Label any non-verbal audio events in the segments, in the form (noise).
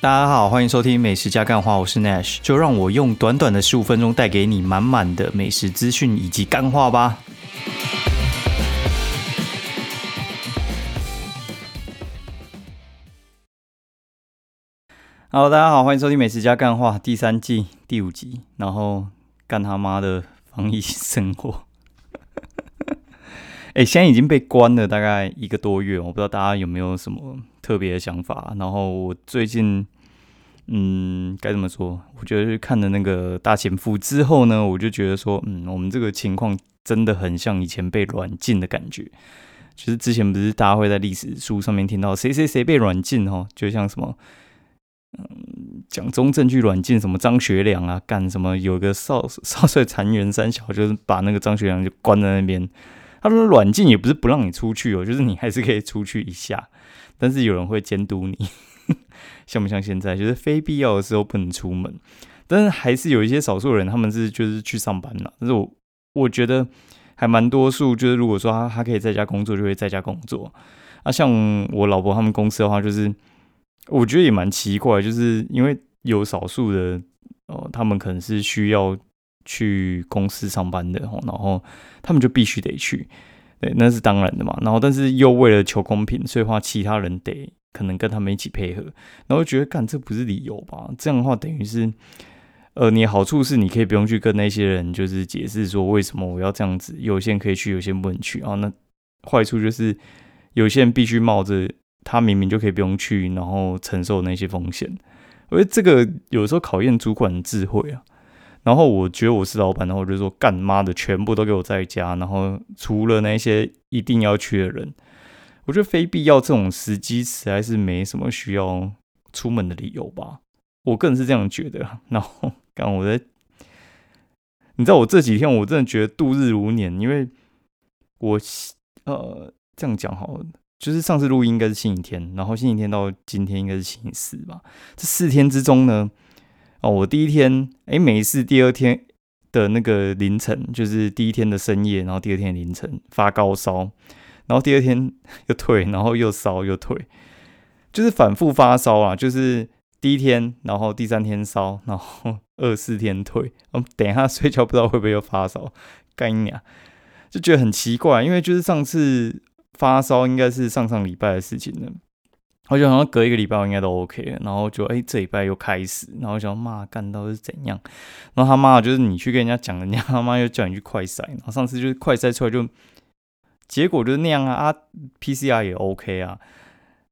大家好，欢迎收听美食加干话，我是 Nash，就让我用短短的十五分钟带给你满满的美食资讯以及干话吧。Hello，大家好，欢迎收听美食加干话第三季第五集，然后干他妈的防疫生活。(laughs) 哎，现在已经被关了大概一个多月，我不知道大家有没有什么。特别的想法，然后我最近，嗯，该怎么说？我觉得看了那个大前夫之后呢，我就觉得说，嗯，我们这个情况真的很像以前被软禁的感觉。其实之前不是大家会在历史书上面听到谁谁谁被软禁哦，就像什么，嗯，蒋中正去软禁什么张学良啊，干什么？有个少少帅残垣三小，就是把那个张学良就关在那边。他说软禁也不是不让你出去哦，就是你还是可以出去一下。但是有人会监督你，(laughs) 像不像现在？就是非必要的时候不能出门，但是还是有一些少数人，他们是就是去上班了。但是我我觉得还蛮多数，就是如果说他他可以在家工作，就会在家工作。啊，像我老婆他们公司的话，就是我觉得也蛮奇怪，就是因为有少数的哦，他们可能是需要去公司上班的，然后他们就必须得去。对，那是当然的嘛。然后，但是又为了求公平，所以话其他人得可能跟他们一起配合。然后觉得，干这不是理由吧？这样的话，等于是，呃，你好处是你可以不用去跟那些人就是解释说为什么我要这样子，有些人可以去，有些人不能去啊。那坏处就是有些人必须冒着他明明就可以不用去，然后承受那些风险。我觉得这个有时候考验主管的智慧啊。然后我觉得我是老板，然后我就说干妈的全部都给我在家，然后除了那些一定要去的人，我觉得非必要这种时机实在是没什么需要出门的理由吧。我个人是这样觉得。然后刚我在，你知道我这几天我真的觉得度日如年，因为我呃这样讲好了，就是上次录音应该是星期天，然后星期天到今天应该是星期四吧。这四天之中呢。哦，我第一天哎没事，第二天的那个凌晨，就是第一天的深夜，然后第二天凌晨发高烧，然后第二天 (laughs) 又退，然后又烧又退，就是反复发烧啊，就是第一天，然后第三天烧，然后 (laughs) 二四天退，嗯，等一下睡觉不知道会不会又发烧，干娘，就觉得很奇怪，因为就是上次发烧应该是上上礼拜的事情了。我就好像隔一个礼拜我应该都 OK 了，然后就哎这礼拜又开始，然后想骂干到是怎样，然后他妈就是你去跟人家讲，人家他妈又叫你去快筛，然后上次就是快筛出来就结果就是那样啊啊 PCR 也 OK 啊，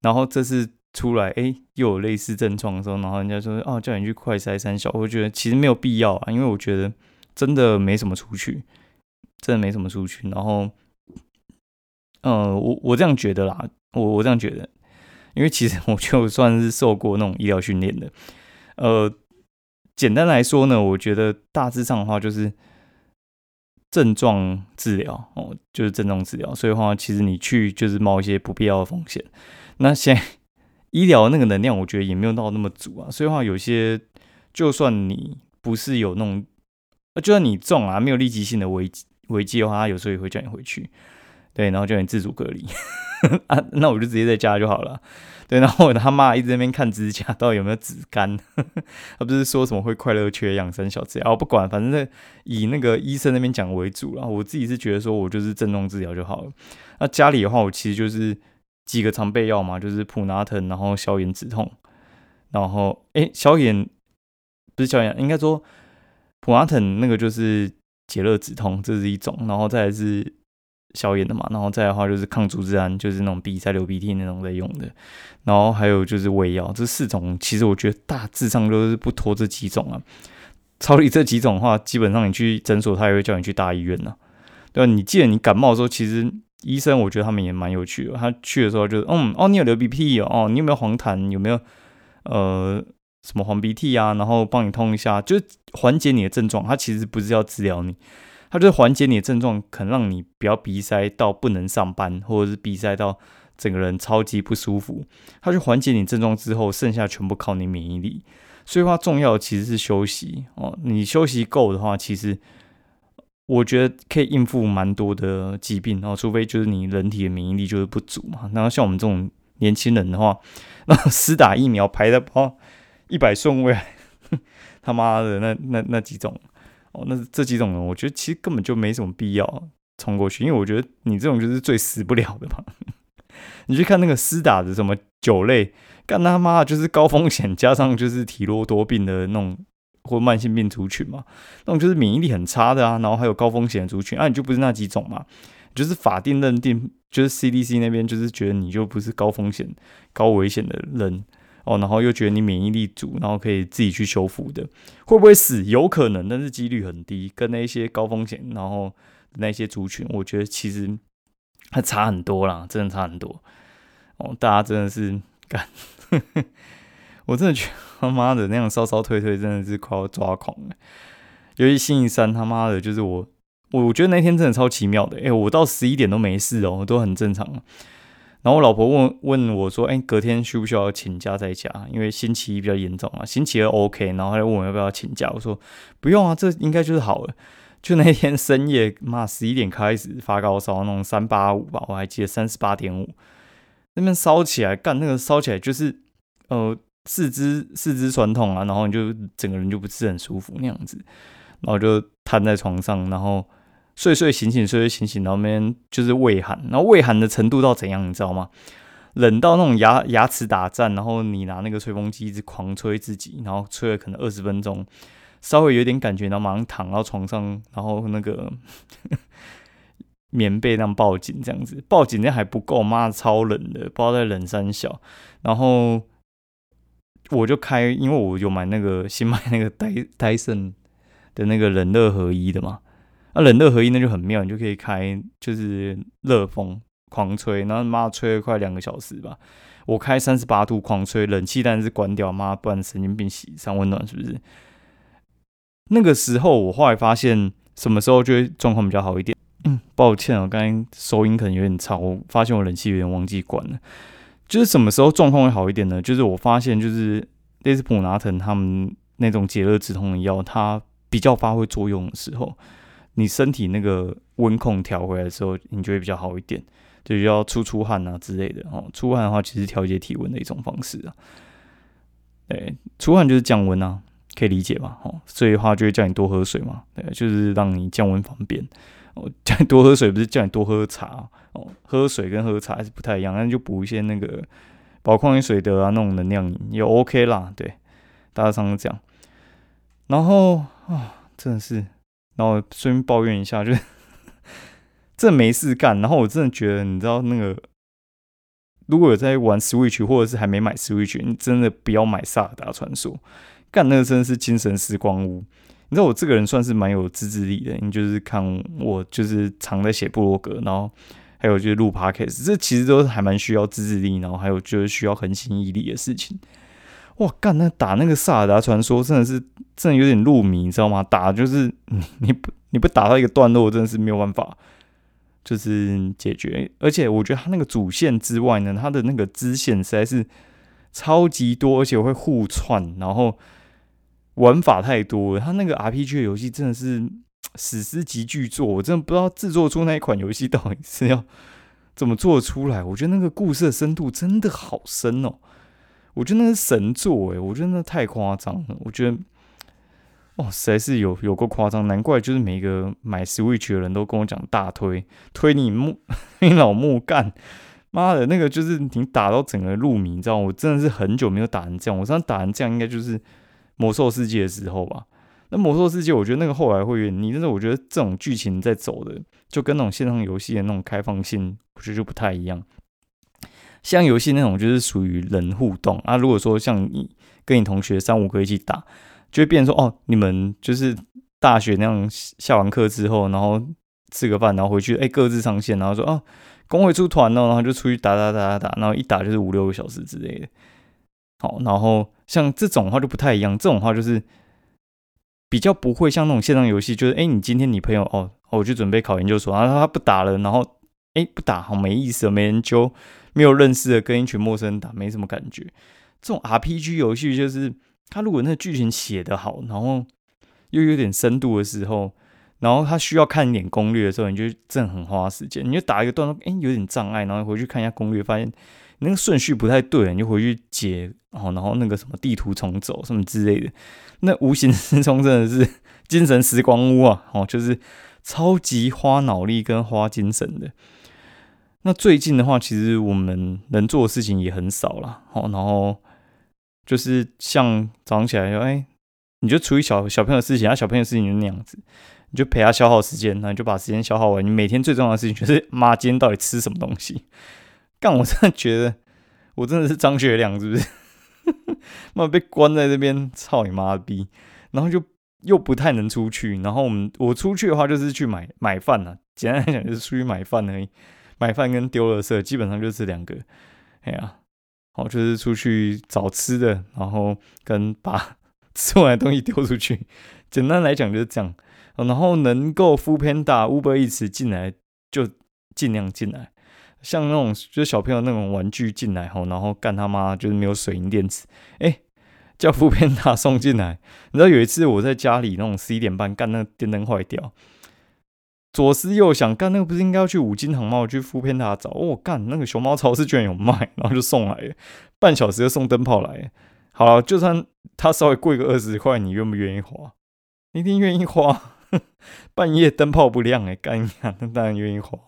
然后这次出来哎又有类似症状的时候，然后人家说哦叫你去快筛三小，我觉得其实没有必要啊，因为我觉得真的没什么出去，真的没什么出去，然后嗯我我这样觉得啦，我我这样觉得。因为其实我就算是受过那种医疗训练的，呃，简单来说呢，我觉得大致上的话就是症状治疗哦，就是症状治疗。所以的话，其实你去就是冒一些不必要的风险。那现在医疗那个能量，我觉得也没有到那么足啊。所以的话，有些就算你不是有那种，就算你中啊，没有立即性的危危机的话，他有时候也会叫你回去，对，然后叫你自主隔离。(laughs) 啊，那我就直接在家就好了。对，然后我他妈一直在那边看指甲到底有没有紫干，他不是说什么会快乐缺氧生小子啊？我不管，反正以那个医生那边讲为主了。我自己是觉得说我就是镇痛治疗就好了。那家里的话，我其实就是几个常备药嘛，就是普拿疼，然后消炎止痛，然后哎，消炎不是消炎，应该说普拿疼那个就是解热止痛，这是一种，然后再来是。消炎的嘛，然后再的话就是抗组织胺，就是那种鼻塞流鼻涕那种在用的，然后还有就是胃药，这四种其实我觉得大致上都是不脱这几种啊。超离这几种的话，基本上你去诊所，他也会叫你去大医院呢。对吧？你记得你感冒的时候，其实医生我觉得他们也蛮有趣的。他去的时候就是嗯哦，你有流鼻涕哦，哦你有没有黄痰？有没有呃什么黄鼻涕啊？然后帮你通一下，就缓解你的症状。他其实不是要治疗你。它就是缓解你的症状，可能让你不要鼻塞到不能上班，或者是鼻塞到整个人超级不舒服。它去缓解你症状之后，剩下全部靠你免疫力。所以话重要其实是休息哦。你休息够的话，其实我觉得可以应付蛮多的疾病哦。除非就是你人体的免疫力就是不足嘛。然后像我们这种年轻人的话，(laughs) 那施打疫苗排的包一百顺位，(laughs) 他妈的那那那几种哦，那这几种人，我觉得其实根本就没什么必要冲过去，因为我觉得你这种就是最死不了的嘛。(laughs) 你去看那个厮打的什么酒类，干他妈就是高风险加上就是体弱多病的那种或慢性病族群嘛，那种就是免疫力很差的啊，然后还有高风险族群，啊，你就不是那几种嘛，就是法定认定，就是 CDC 那边就是觉得你就不是高风险、高危险的人哦，然后又觉得你免疫力足，然后可以自己去修复的，会不会死？有可能，但是几率很低，跟那些高风险然后那些族群，我觉得其实。还差很多啦，真的差很多哦！大家真的是干，(laughs) 我真的觉得他妈的那样稍稍退退，真的是快要抓狂了。尤其星期三，他妈的，就是我，我我觉得那天真的超奇妙的。哎，我到十一点都没事哦，都很正常。然后我老婆问问我说：“哎，隔天需不需要请假在家？因为星期一比较严重啊，星期二 OK。”然后她就问我要不要请假，我说：“不用啊，这应该就是好了。”就那天深夜，妈十一点开始发高烧，那种三八五吧，我还记得三十八点五，那边烧起来，干那个烧起来就是呃四肢四肢酸痛啊，然后你就整个人就不是很舒服那样子，然后就瘫在床上，然后睡睡醒醒睡睡醒醒，然后那边就是胃寒，然后胃寒的程度到怎样，你知道吗？冷到那种牙牙齿打颤，然后你拿那个吹风机一直狂吹自己，然后吹了可能二十分钟。稍微有点感觉，然后马上躺到床上，然后那个 (laughs) 棉被那样抱紧，这样子抱紧那还不够，妈超冷的，不知道在冷三小。然后我就开，因为我有买那个新买那个戴戴森的那个冷热合一的嘛，那冷热合一那就很妙，你就可以开就是热风狂吹，然后妈吹了快两个小时吧。我开三十八度狂吹，冷气但是关掉，妈不然神经病洗上温暖是不是？那个时候，我后来发现，什么时候就会状况比较好一点。嗯，抱歉啊，刚才收音可能有点差，我发现我冷气有点忘记关了。就是什么时候状况会好一点呢？就是我发现，就是类似普拿疼他们那种解热止痛的药，它比较发挥作用的时候，你身体那个温控调回来的时候，你就会比较好一点，就要出出汗啊之类的。哦，出汗的话，其实调节体温的一种方式啊。对，出汗就是降温啊。可以理解吧？哦，所以的话就会叫你多喝水嘛，对，就是让你降温方便。哦，(laughs) 叫你多喝水不是叫你多喝茶哦，喝水跟喝茶还是不太一样，那就补一些那个宝矿力水的啊，那种能量饮也 OK 啦。对，大家常常讲。然后啊，真的是，然后顺便抱怨一下，就是 (laughs) 这没事干。然后我真的觉得，你知道那个，如果有在玩 Switch 或者是还没买 Switch，你真的不要买萨尔达传说。干那个真的是精神时光屋，你知道我这个人算是蛮有自制力的，你就是看我就是常在写部落格，然后还有就是录 podcast，这其实都是还蛮需要自制力，然后还有就是需要恒心毅力的事情。哇，干那打那个萨尔达传说真的是真的有点入迷，你知道吗？打就是你 (laughs) 你不你不打到一个段落，真的是没有办法就是解决。而且我觉得它那个主线之外呢，它的那个支线实在是超级多，而且会互串，然后。玩法太多，他那个 RPG 游戏真的是 (tsk) 史诗级巨作，我真的不知道制作出那一款游戏到底是要怎么做出来。我觉得那个故事的深度真的好深哦，我觉得那是神作诶，我觉得那太夸张了。我觉得哦，实在是有有够夸张，难怪就是每个买 Switch 的人都跟我讲大推推你木 (laughs) 你老木干，妈的，那个就是你打到整个入迷，你知道我真的是很久没有打成这样，我上次打成这样应该就是。魔兽世界的时候吧，那魔兽世界我觉得那个后来会有点腻，但是我觉得这种剧情在走的，就跟那种线上游戏的那种开放性，我觉得就不太一样。像游戏那种就是属于人互动啊，如果说像你跟你同学三五个一起打，就会变说哦，你们就是大学那样下完课之后，然后吃个饭，然后回去哎各自上线，然后说哦工会出团了，然后就出去打打打打打，然后一打就是五六个小时之类的。好，然后像这种话就不太一样，这种话就是比较不会像那种线上游戏，就是哎，你今天你朋友哦，我去准备考研究所，然后他不打了，然后哎不打，好没意思，没人揪，没有认识的，跟一群陌生人打，没什么感觉。这种 RPG 游戏就是他如果那剧情写得好，然后又有点深度的时候，然后他需要看一点攻略的时候，你就真的很花时间，你就打一个段落，哎，有点障碍，然后回去看一下攻略，发现。那个顺序不太对，你就回去解哦，然后那个什么地图重走什么之类的，那无形之中真的是精神时光屋啊！哦，就是超级花脑力跟花精神的。那最近的话，其实我们能做的事情也很少了，哦，然后就是像早上起来，哎，你就处理小小朋友的事情，他小朋友的事情就那样子，你就陪他消耗时间，那你就把时间消耗完。你每天最重要的事情就是妈今天到底吃什么东西？干！我真的觉得我真的是张学良，是不是？妈被关在这边，操你妈逼！然后就又不太能出去。然后我们我出去的话，就是去买买饭了。简单来讲，就是出去买饭而已。买饭跟丢了色，基本上就是两个。哎呀，哦，就是出去找吃的，然后跟把 (laughs) 吃完的东西丢出去。简单来讲就是这样。然后能够敷片大 Uber 一直进来，就尽量进来。像那种就是小朋友那种玩具进来后，然后干他妈就是没有水银电池，哎，叫副片大送进来。你知道有一次我在家里那种十一点半干，那个电灯坏掉，左思右想，干那个不是应该要去五金行吗？我去副片他找，哦干那个熊猫超市居然有卖，然后就送来了，半小时就送灯泡来。好了，就算它稍微贵个二十块，你愿不愿意花？你一定愿意花。(laughs) 半夜灯泡不亮哎，干呀，那当然愿意花。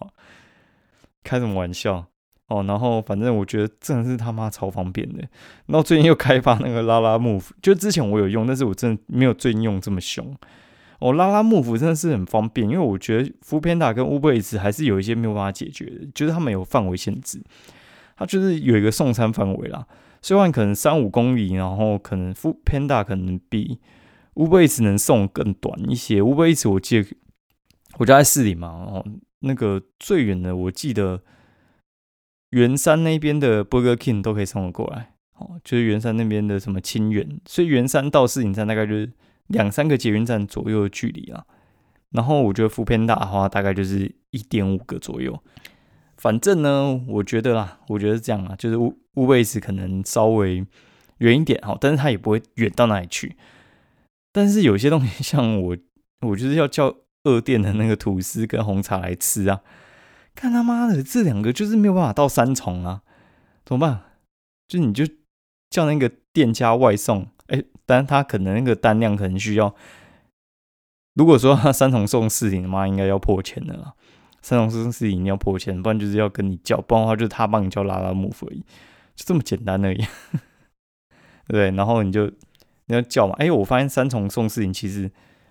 开什么玩笑哦？然后反正我觉得真的是他妈超方便的。然后最近又开发那个拉拉 move，就之前我有用，但是我真的没有最近用这么凶。哦，拉拉 move 真的是很方便，因为我觉得 f o o Panda 跟 Uber Eats 还是有一些没有办法解决的，就是他们有范围限制，它就是有一个送餐范围啦。虽然可能三五公里，然后可能 f o o Panda 可能比 Uber Eats 能送更短一些。Uber Eats 我记得我家在市里嘛，哦。那个最远的，我记得圆山那边的 Burger King 都可以送我过来，哦，就是圆山那边的什么清远，所以圆山到市井站大概就是两三个捷运站左右的距离啊。然后我觉得福片大的话，大概就是一点五个左右。反正呢，我觉得啦，我觉得这样啊，就是乌乌贝斯可能稍微远一点哈，但是它也不会远到哪里去。但是有些东西，像我，(laughs) 我就是要叫。二店的那个吐司跟红茶来吃啊！看他妈的，这两个就是没有办法到三重啊，怎么办？就你就叫那个店家外送，但他可能那个单量可能需要，如果说他三重送四顶，妈应该要破千的啦。三重送四顶要破千，不然就是要跟你叫，不然的话就是他帮你叫拉拉木而已，就这么简单而已，(laughs) 对？然后你就你要叫嘛，哎，我发现三重送四顶其实。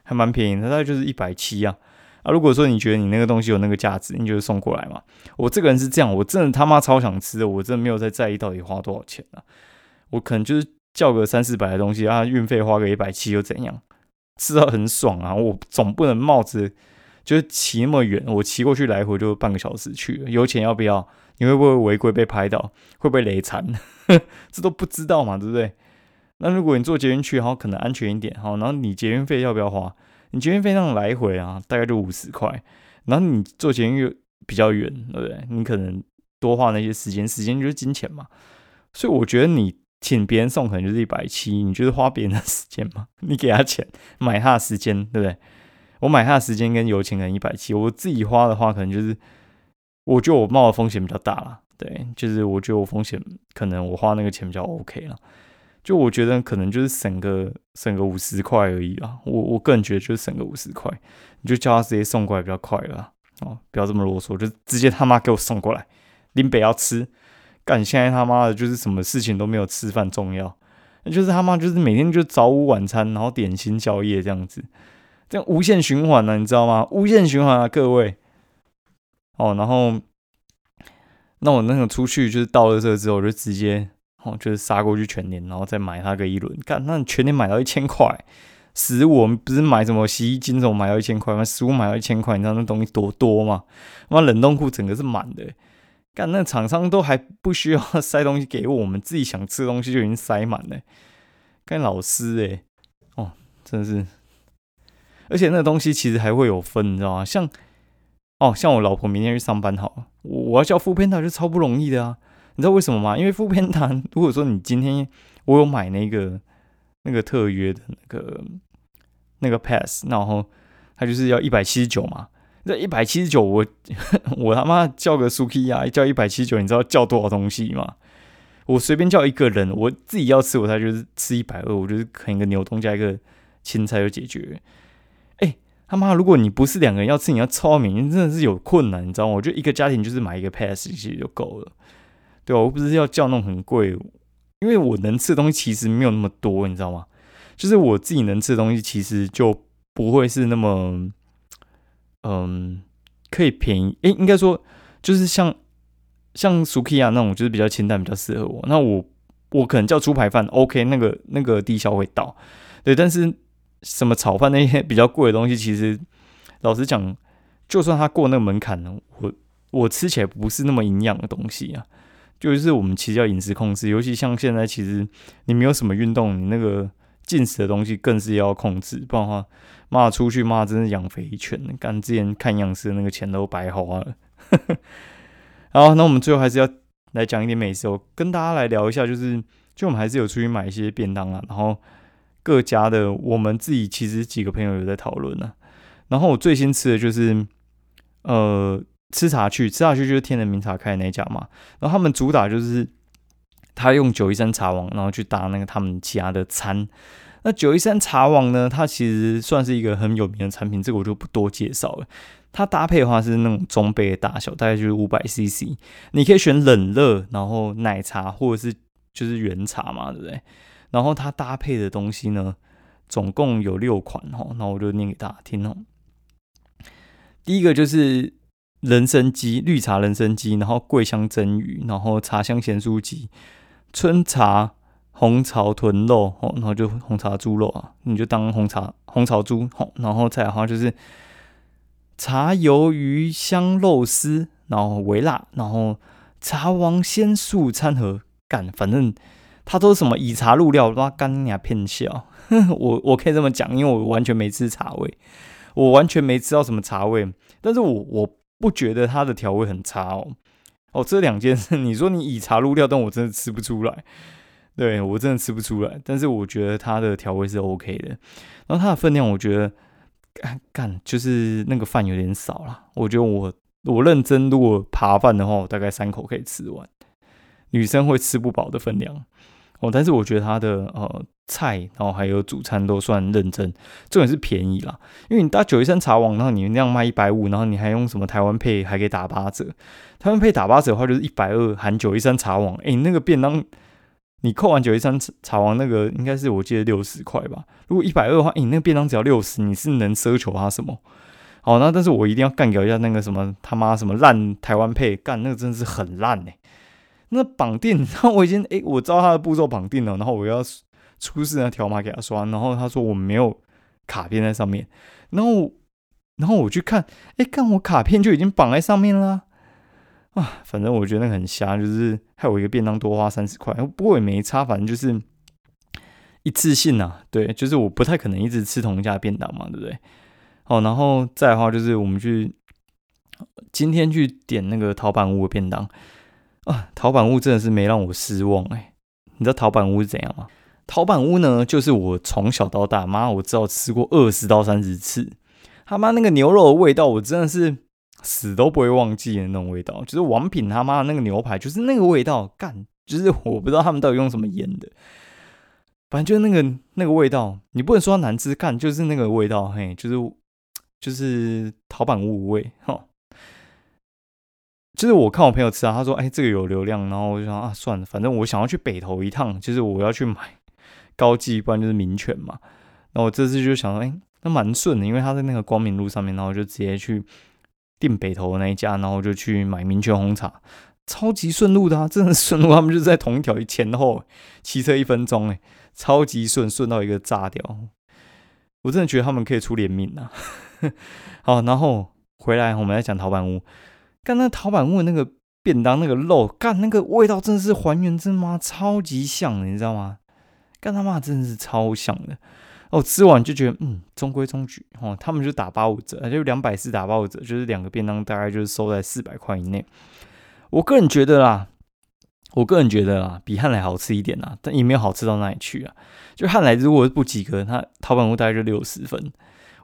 还蛮便宜的，大概就是一百七啊啊！如果说你觉得你那个东西有那个价值，你就送过来嘛。我这个人是这样，我真的他妈超想吃的，我真的没有在在意到底花多少钱啊。我可能就是叫个三四百的东西啊，运费花个一百七又怎样？吃到很爽啊！我总不能冒着就是骑那么远，我骑过去来回就半个小时去了，油钱要不要？你会不会违规被拍到？会不会雷残？(laughs) 这都不知道嘛，对不对？那如果你坐捷运去，然后可能安全一点，好，然后你捷运费要不要花？你捷运费那种来回啊，大概就五十块。然后你坐捷运又比较远，对不对？你可能多花那些时间，时间就是金钱嘛。所以我觉得你请别人送可能就是一百七，你就是花别人的时间嘛？(laughs) 你给他钱买他的时间，对不对？我买他的时间跟油钱可能一百七，我自己花的话可能就是，我觉得我冒的风险比较大了。对，就是我觉得我风险可能我花那个钱比较 OK 了。就我觉得可能就是省个省个五十块而已啊，我我个人觉得就是省个五十块，你就叫他直接送过来比较快了哦，不要这么啰嗦，就直接他妈给我送过来。林北要吃，干现在他妈的就是什么事情都没有吃饭重要，就是他妈就是每天就早午晚餐，然后点心宵夜这样子，这样无限循环呢，你知道吗？无限循环啊，各位。哦，然后那我那个出去就是到了这之后我就直接。哦，就是杀过去全年，然后再买它个一轮，干那全年买到一千块，食物我们不是买什么洗衣精什么买到一千块吗？食物买到一千块，你知道那东西多多吗？那冷冻库整个是满的，干那厂商都还不需要 (laughs) 塞东西给我，们自己想吃的东西就已经塞满了。干老师诶，哦，真的是，而且那东西其实还会有分，你知道吗？像哦，像我老婆明天去上班，好，我我要叫副片，他就超不容易的啊。你知道为什么吗？因为副片单，如果说你今天我有买那个那个特约的那个那个 pass，然后它就是要一百七十九嘛。这一百七十九，我我他妈叫个 Suki 啊，叫一百七十九，你知道叫多少东西吗？我随便叫一个人，我自己要吃，我才就是吃一百二，我就是啃一个牛东加一个青菜就解决。哎，他妈，如果你不是两个人要吃，你要超免，真的是有困难，你知道吗？我觉得一个家庭就是买一个 pass 其实就够了，对吧？我不是要叫那种很贵，因为我能吃的东西其实没有那么多，你知道吗？就是我自己能吃的东西其实就不会是那么，嗯，可以便宜。哎，应该说就是像。像 s u k i y 那种就是比较清淡，比较适合我。那我我可能叫猪排饭，OK，那个那个低消会到，对。但是什么炒饭那些 (laughs) 比较贵的东西，其实老实讲，就算它过那个门槛呢，我我吃起来不是那么营养的东西啊。就是我们其实要饮食控制，尤其像现在，其实你没有什么运动，你那个进食的东西更是要控制，不然的话，骂出去骂真是养肥一圈，干之前看营养师那个钱都白花了。(laughs) 好，那我们最后还是要来讲一点美食哦，跟大家来聊一下，就是就我们还是有出去买一些便当啊，然后各家的我们自己其实几个朋友有在讨论呢。然后我最新吃的就是呃吃茶去，吃茶去就是天人茗茶开的那家嘛。然后他们主打就是他用九一三茶王，然后去搭那个他们其他的餐。那九一三茶网呢，它其实算是一个很有名的产品，这个我就不多介绍了。它搭配的话是那种中杯的大小，大概就是五百 CC。你可以选冷热，然后奶茶或者是就是原茶嘛，对不对？然后它搭配的东西呢，总共有六款哈。那我就念给大家听哦。第一个就是人参鸡，绿茶人参鸡，然后桂香蒸鱼，然后茶香咸酥鸡，春茶红槽豚肉哦，然后就红茶猪肉啊，你就当红茶红槽猪哦。然后再的话就是。茶鱿鱼香肉丝，然后微辣，然后茶王鲜素餐盒干，反正它都是什么以茶入料，哇干你骗笑，(laughs) 我我可以这么讲，因为我完全没吃茶味，我完全没吃到什么茶味，但是我我不觉得它的调味很差哦，哦这两件事，(laughs) 你说你以茶入料，但我真的吃不出来，对我真的吃不出来，但是我觉得它的调味是 OK 的，然后它的分量，我觉得。干就是那个饭有点少了，我觉得我我认真，如果扒饭的话，我大概三口可以吃完。女生会吃不饱的分量哦，但是我觉得它的呃菜，然后还有主餐都算认真，重点是便宜啦。因为你搭九一三茶网，然后你那样卖一百五，然后你还用什么台湾配还可以打八折，台湾配打八折的话就是一百二含九一三茶网，哎，那个便当。你扣完九一三茶王那个应该是我记得六十块吧。如果一百二的话，你那个便当只要六十，你是能奢求它什么？好，那但是我一定要干掉一下那个什么他妈什么烂台湾配，干那个真的是很烂哎。那绑定，(laughs) 然后我已经哎，我知道他的步骤绑定了，然后我要出示那条码给他刷，然后他说我没有卡片在上面，然后然后我去看，哎，看我卡片就已经绑在上面了。啊反正我觉得那个很瞎，就是害我一个便当多花三十块，不过也没差，反正就是一次性啊，对，就是我不太可能一直吃同一家便当嘛，对不对？好，然后再的话就是我们去今天去点那个陶板屋的便当啊，陶板屋真的是没让我失望哎，你知道陶板屋是怎样吗？陶板屋呢，就是我从小到大，妈，我知道吃过二十到三十次，他妈那个牛肉的味道，我真的是。死都不会忘记的那种味道，就是王品他妈的那个牛排，就是那个味道，干，就是我不知道他们到底用什么腌的，反正就是那个那个味道，你不能说难吃，干就是那个味道，嘿，就是就是陶板屋味，哈，就是我看我朋友吃啊，他说，哎，这个有流量，然后我就想啊，算了，反正我想要去北投一趟，就是我要去买高级，不然就是民权嘛，那我这次就想说，哎，那蛮顺的，因为他在那个光明路上面，然后就直接去。订北投的那一家，然后就去买明泉红茶，超级顺路的啊，真的顺路，他们就在同一条前后骑车一分钟，哎，超级顺，顺到一个炸掉，我真的觉得他们可以出联名啊。(laughs) 好，然后回来我们来讲陶板屋，干那陶板屋的那个便当那个肉，干那个味道真的是还原真妈超级像的，你知道吗？干他妈真的是超像的。哦，吃完就觉得嗯，中规中矩哦。他们就打八五折，就两百四打八五折，就是两个便当大概就是收在四百块以内。我个人觉得啦，我个人觉得啦，比汉来好吃一点啦，但也没有好吃到哪里去啊。就汉来如果是不及格，它淘宝屋大概就六十分。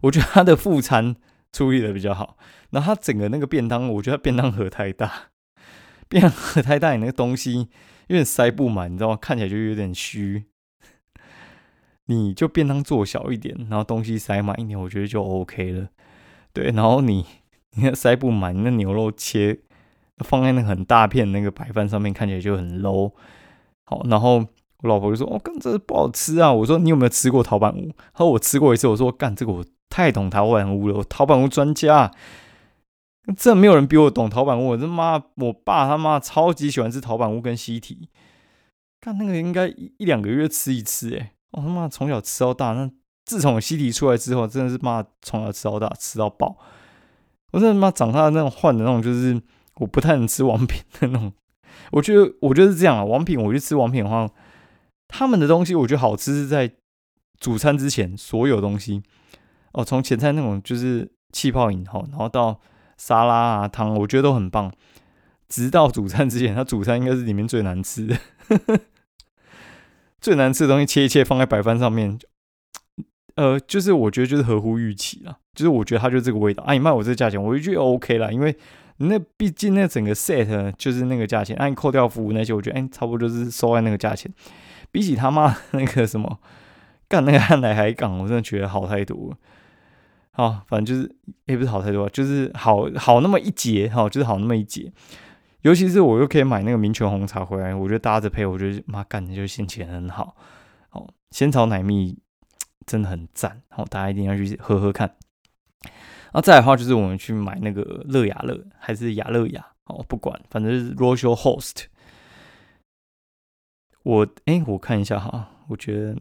我觉得它的副餐处理的比较好，然后它整个那个便当，我觉得便当盒太大。便盒太大，你那个东西有点塞不满，你知道吗？看起来就有点虚。你就便当做小一点，然后东西塞满一点，我觉得就 OK 了。对，然后你你看塞不满，那牛肉切放在那很大片那个白饭上面，看起来就很 low。好，然后我老婆就说：“哦，干这不好吃啊！”我说：“你有没有吃过陶板屋？”他说：“我吃过一次。”我说：“干这个我太懂陶板屋了，我陶板屋专家。这没有人比我懂陶板屋。我这妈，我爸他妈超级喜欢吃陶板屋跟西提。干那个应该一一两个月吃一次，哎。”我他妈从小吃到大，那自从西提出来之后，真的是妈从小吃到大，吃到饱。我真的妈长大的那种换的那种，就是我不太能吃王品的那种。我觉得我觉得是这样啊，王品我去吃王品的话，他们的东西我觉得好吃是在主餐之前所有东西哦，从前菜那种就是气泡饮哈，然后到沙拉啊汤，我觉得都很棒。直到主餐之前，它主餐应该是里面最难吃的。最难吃的东西切一切放在白饭上面，呃，就是我觉得就是合乎预期啦，就是我觉得它就这个味道啊，你卖我这个价钱，我就觉得 OK 啦，因为那毕竟那整个 set 就是那个价钱，按扣掉服务那些，我觉得哎，差不多就是收在那个价钱。比起他妈 (laughs) 那个什么干那个汉来海港，我真的觉得好太多。好，反正就是也不是好太多，就是好好那么一节，好就是好那么一节。尤其是我又可以买那个民泉红茶回来，我觉得搭着配，我觉得妈干的就心情很好。哦，仙草奶蜜真的很赞，好，大家一定要去喝喝看。然后再来的话，就是我们去买那个乐雅乐还是雅乐雅，哦，不管，反正是 Royal Host。我哎，我看一下哈，我觉得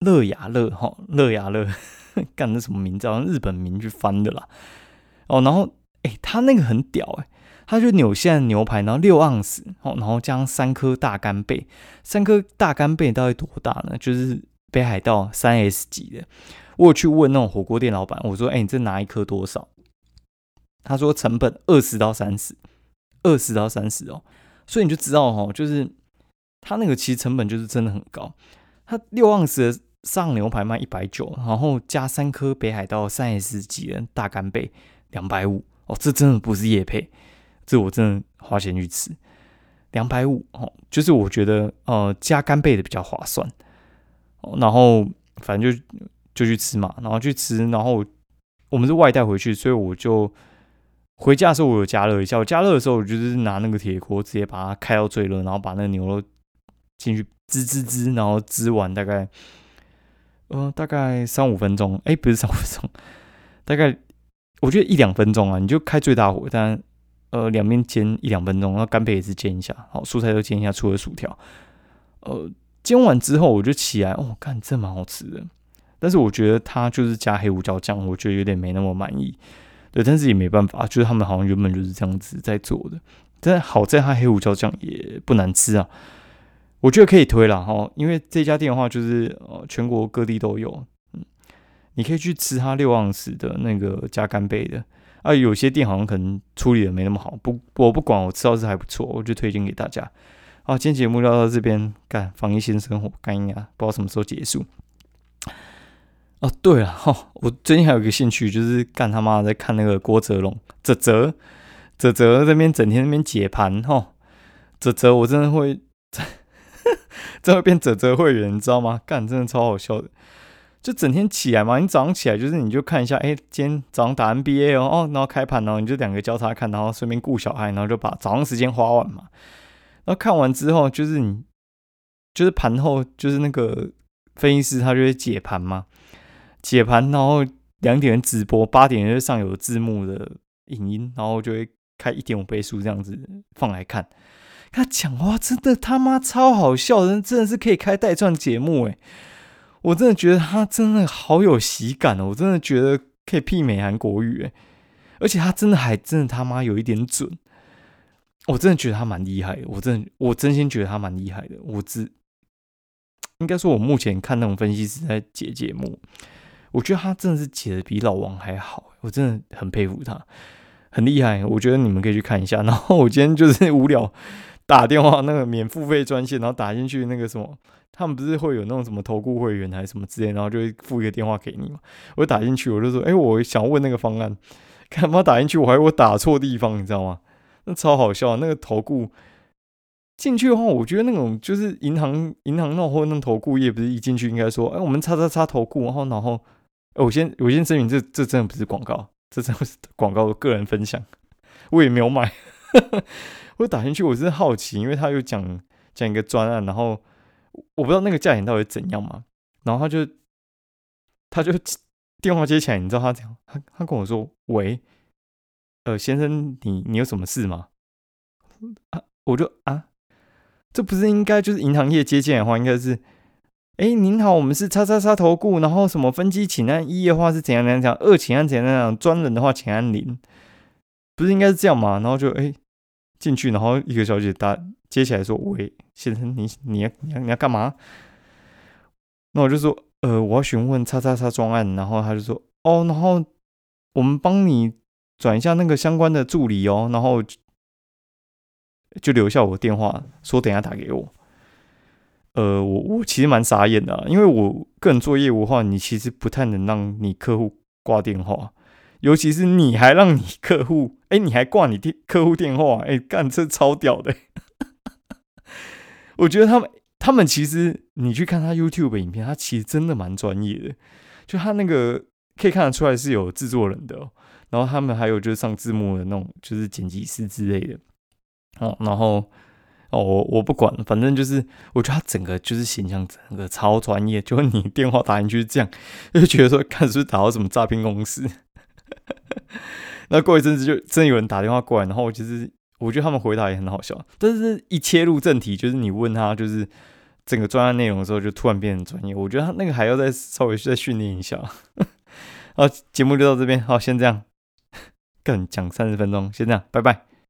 乐雅乐哈，乐雅乐 (laughs) 干的什么名字？好像日本名去翻的啦。哦，然后哎，他那个很屌哎。它就纽西兰牛排，然后六盎司，哦，然后加三颗大干贝，三颗大干贝到底多大呢？就是北海道三 S 级的。我有去问那种火锅店老板，我说：“哎，你这拿一颗多少？”他说：“成本二十到三十，二十到三十哦。”所以你就知道哦，就是他那个其实成本就是真的很高。他六盎司的上牛排卖一百九，然后加三颗北海道三 S 级的大干贝两百五哦，这真的不是夜配。这我真的花钱去吃，两百五哦，就是我觉得呃加干贝的比较划算。然后反正就就去吃嘛，然后去吃，然后我们是外带回去，所以我就回家的时候我有加热一下。我加热的时候，我就是拿那个铁锅直接把它开到最热，然后把那个牛肉进去滋滋滋，然后滋完大概呃大概三五分钟，哎不是三五分钟，大概我觉得一两分钟啊，你就开最大火，但。呃，两边煎一两分钟，然后干贝也是煎一下，好，蔬菜都煎一下，除了薯条。呃，煎完之后我就起来，哦，看这蛮好吃的。但是我觉得它就是加黑胡椒酱，我觉得有点没那么满意。对，但是也没办法，就是他们好像原本就是这样子在做的。但好在它黑胡椒酱也不难吃啊，我觉得可以推了哈。因为这家店的话，就是呃全国各地都有，嗯，你可以去吃它六盎司的那个加干贝的。啊，有些店好像可能处理的没那么好，不，我不管，我吃到是还不错，我就推荐给大家。好，今天节目就到这边，干防疫新生活，干呀，不知道什么时候结束。哦，对了，哈，我最近还有一个兴趣，就是干他妈在看那个郭泽龙，泽泽，泽泽这边整天那边解盘，哈，泽泽我真的会，(laughs) 真会变泽泽会员，你知道吗？干，真的超好笑的。就整天起来嘛，你早上起来就是你就看一下，哎，今天早上打 NBA 哦，哦，然后开盘哦，你就两个交叉看，然后顺便顾小孩，然后就把早上时间花完嘛。然后看完之后，就是你就是盘后就是那个分析师他就会解盘嘛，解盘，然后两点直播，八点就上有字幕的影音，然后就会开一点五倍速这样子放来看。他讲话真的他妈超好笑，人真的是可以开带状节目诶。我真的觉得他真的好有喜感哦！我真的觉得可以媲美韩国语诶，而且他真的还真的他妈有一点准，我真的觉得他蛮厉害的。我真的我真心觉得他蛮厉害的。我只应该说，我目前看那种分析师在解节目，我觉得他真的是解的比老王还好。我真的很佩服他，很厉害。我觉得你们可以去看一下。然后我今天就是无聊打电话那个免付费专线，然后打进去那个什么。他们不是会有那种什么投顾会员还是什么之类，然后就会付一个电话给你嘛。我打进去，我就说：“哎，我想问那个方案。(laughs) ”干嘛打进去？我还我打错地方，你知道吗？那超好笑。那个投顾进去的话，我觉得那种就是银行银行那或那投顾业，不是一进去应该说，哎，我们叉叉叉投顾，然后然后，我先我先声明，这这真的不是广告，(laughs) 这真的是广告，个人分享，我也没有买。(laughs) 我打进去，我是好奇，因为他有讲讲一个专案，然后我不知道那个价钱到底怎样嘛，然后他就他就电话接起来，你知道他怎样？他他跟我说：“喂，呃，先生，你你有什么事吗？”啊，我就啊，这不是应该就是银行业接见的话，应该是，哎，您好，我们是叉叉叉投顾，然后什么分机请按一的话是怎样怎样讲，二请按怎样怎样，专人的话请按零，不是应该是这样吗？然后就哎。进去，然后一个小姐打接起来说：“喂，先生，你你要你要你要干嘛？”那我就说：“呃，我要询问叉叉叉专案。”然后他就说：“哦，然后我们帮你转一下那个相关的助理哦。”然后就留下我电话，说等下打给我。呃，我我其实蛮傻眼的，因为我个人做业务的话，你其实不太能让你客户挂电话。尤其是你还让你客户，哎，你还挂你电客户电话，哎，干这超屌的。(laughs) 我觉得他们，他们其实你去看他 YouTube 影片，他其实真的蛮专业的。就他那个可以看得出来是有制作人的，然后他们还有就是上字幕的那种，就是剪辑师之类的。哦，然后哦，我我不管，反正就是我觉得他整个就是形象整个超专业。就你电话打进去这样，(laughs) 就觉得说看是不是打到什么诈骗公司。(laughs) 那过一阵子就真有人打电话过来，然后我就是我觉得他们回答也很好笑，但是一切入正题，就是你问他就是整个专案内容的时候，就突然变成专业。我觉得他那个还要再稍微再训练一下。(laughs) 好，节目就到这边，好，先这样，更讲三十分钟，先这样，拜拜。